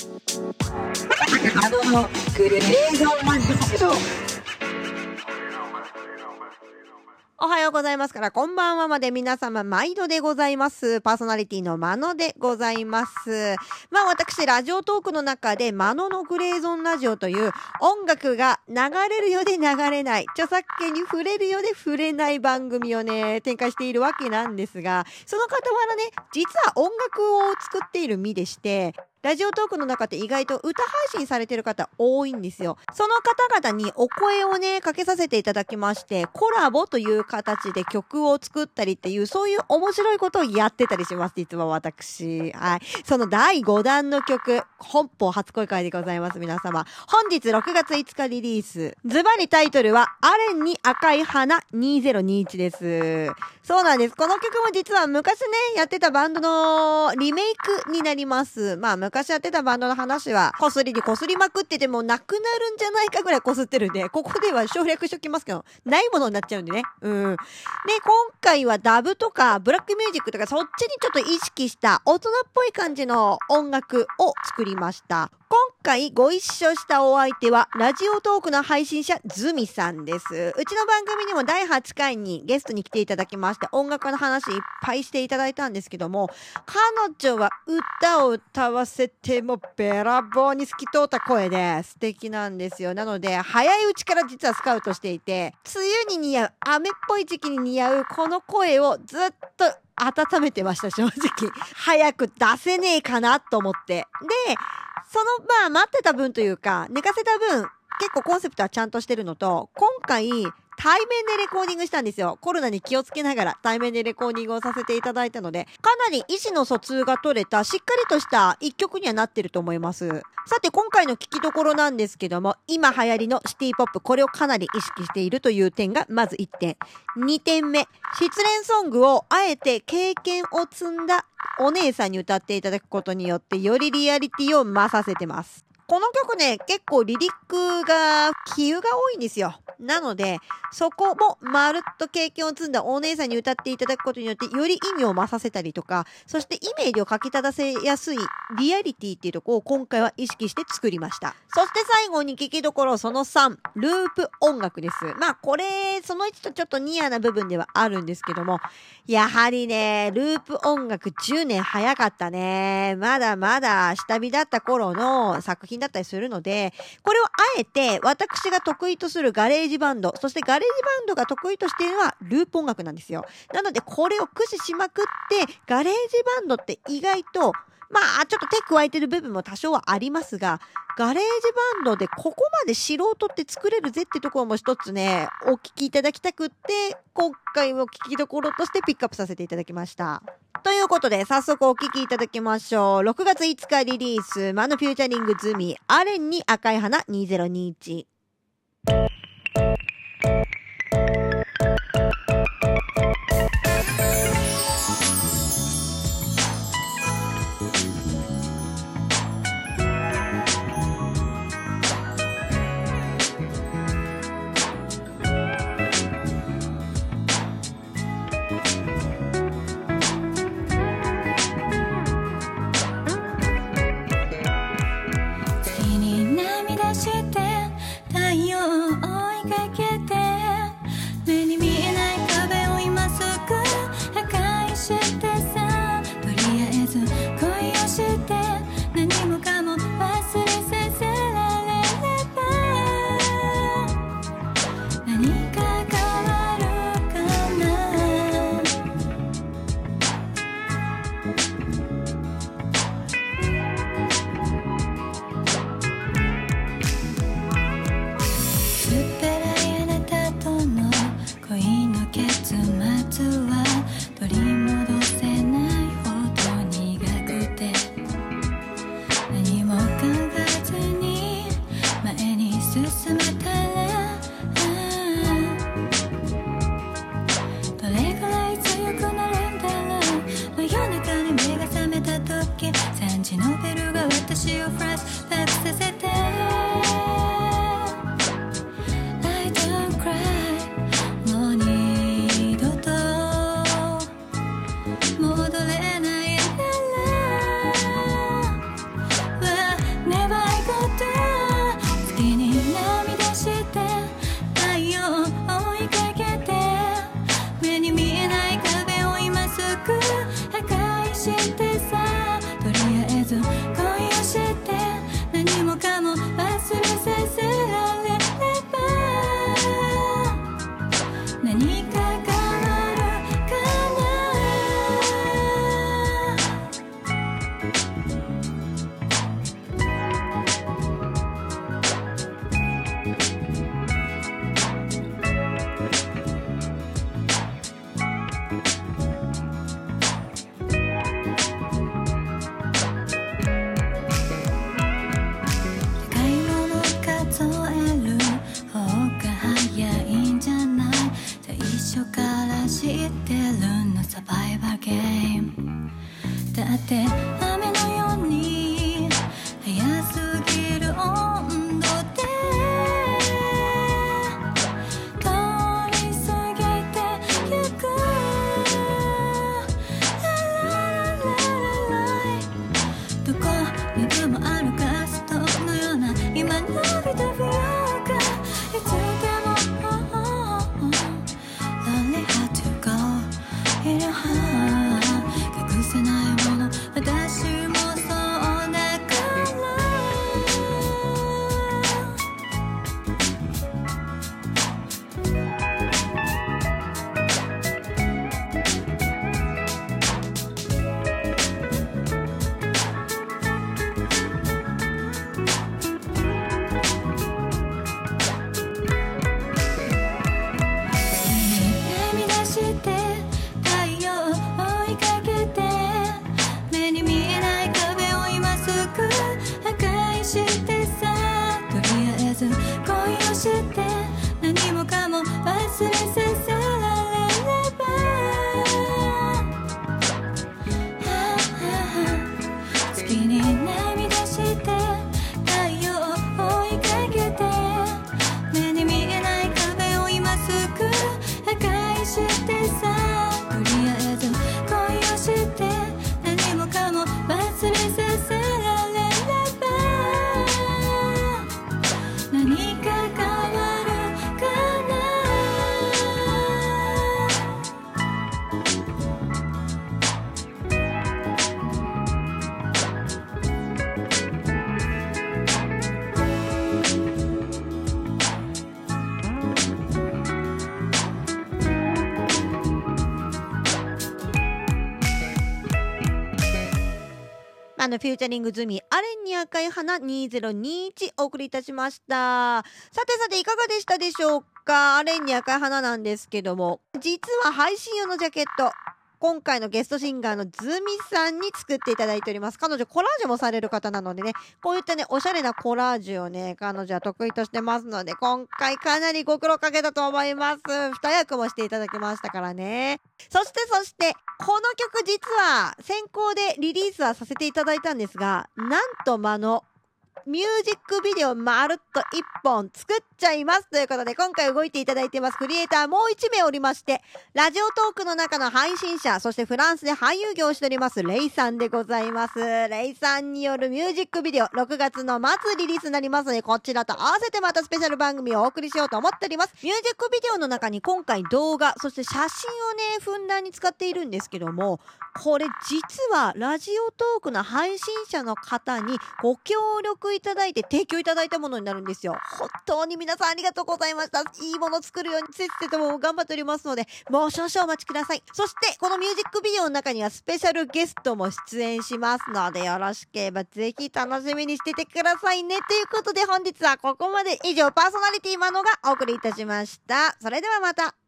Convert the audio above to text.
あのグレーゾーンマジックおはようございますから、こんばんはまで皆様、毎度でございます。パーソナリティのマノでございます。まあ私、ラジオトークの中で、マノのグレーゾンラジオという音楽が流れるようで流れない、著作権に触れるようで触れない番組をね、展開しているわけなんですが、その傍らね、実は音楽を作っている身でして、ラジオトークの中って意外と歌配信されてる方多いんですよ。その方々にお声をね、かけさせていただきまして、コラボという形で曲を作ったりっていう、そういう面白いことをやってたりします、実は私。はい。その第5弾の曲、本邦初公開でございます、皆様。本日6月5日リリース。ズバリタイトルは、アレンに赤い花2021です。そうなんです。この曲も実は昔ね、やってたバンドのリメイクになります。まあ昔やってたバンドの話は、こすりにこすりまくっててもなくなるんじゃないかぐらいこすってるんで、ここでは省略しときますけど、ないものになっちゃうんでね。うん。で、今回はダブとかブラックミュージックとかそっちにちょっと意識した大人っぽい感じの音楽を作りました。今回ご一緒したお相手は、ラジオトークの配信者、ズミさんです。うちの番組にも第8回にゲストに来ていただきまして、音楽の話いっぱいしていただいたんですけども、彼女は歌を歌わせてもべらぼうに透き通った声で素敵なんですよ。なので、早いうちから実はスカウトしていて、梅雨に似合う、雨っぽい時期に似合うこの声をずっと温めてました、正直。早く出せねえかなと思って。で、その、まあ、待ってた分というか、寝かせた分、結構コンセプトはちゃんとしてるのと、今回、対面でレコーディングしたんですよ。コロナに気をつけながら対面でレコーディングをさせていただいたので、かなり意思の疎通が取れた、しっかりとした一曲にはなってると思います。さて、今回の聞きどころなんですけども、今流行りのシティポップ、これをかなり意識しているという点が、まず1点。2点目、失恋ソングをあえて経験を積んだお姉さんに歌っていただくことによって、よりリアリティを増させてます。この曲ね、結構リリックが、比喩が多いんですよ。なので、そこもまるっと経験を積んだお姉さんに歌っていただくことによって、より意味を増させたりとか、そしてイメージを書き立たせやすいリアリティっていうとこを今回は意識して作りました。そして最後に聞きどころその3、ループ音楽です。まあこれ、その1とちょっと near な部分ではあるんですけども、やはりね、ループ音楽10年早かったね。まだまだ下火だった頃の作品だったりするので、これをあえて私が得意とするガレージバンド、そしてガレージバンドが得意としているのはループ音楽なんですよ。なのでこれを駆使しまくって、ガレージバンドって意外と、まあ、ちょっと手加えてる部分も多少はありますが、ガレージバンドでここまで素人って作れるぜってところも一つね、お聞きいただきたくって、今回も聞きどころとしてピックアップさせていただきました。ということで、早速お聞きいただきましょう。6月5日リリース、マノ featuring ズミ、アレンに赫い花2021。時3時のベルが私をフラッシュバックさせて。初から知ってるのサバイバルゲーム。だって隠せあの、フューチャリング済み、アレンに赤い花2021お送りいたしました。さてさて、いかがでしたでしょうか？アレンに赤い花なんですけども、実は配信用のジャケット、今回のゲストシンガーのズミさんに作っていただいております。彼女コラージュもされる方なのでね、こういったね、おしゃれなコラージュをね、彼女は得意としてますので、今回かなりご苦労かけたと思います。二役もしていただきましたからね。そしてそして、この曲実は先行でリリースはさせていただいたんですが、なんと間のミュージックビデオまるっと一本作っちゃいますということで、今回動いていただいてますクリエイターもう一名おりまして、ラジオトークの中の配信者、そしてフランスで俳優業をしております、レイさんでございます。レイさんによるミュージックビデオ、6月の末リリースになりますので、こちらと合わせてまたスペシャル番組をお送りしようと思っております。ミュージックビデオの中に今回動画、そして写真をね、ふんだんに使っているんですけども、これ実はラジオトークの配信者の方にご協力いただいて提供いただいたものになるんですよ。本当に皆さんありがとうございました。いいもの作るようにせっせとも頑張っておりますので、もう少々お待ちください。そして、このミュージックビデオの中にはスペシャルゲストも出演しますので、よろしければぜひ楽しみにしててくださいね。ということで本日はここまで以上パーソナリティマノがお送りいたしました。それではまた。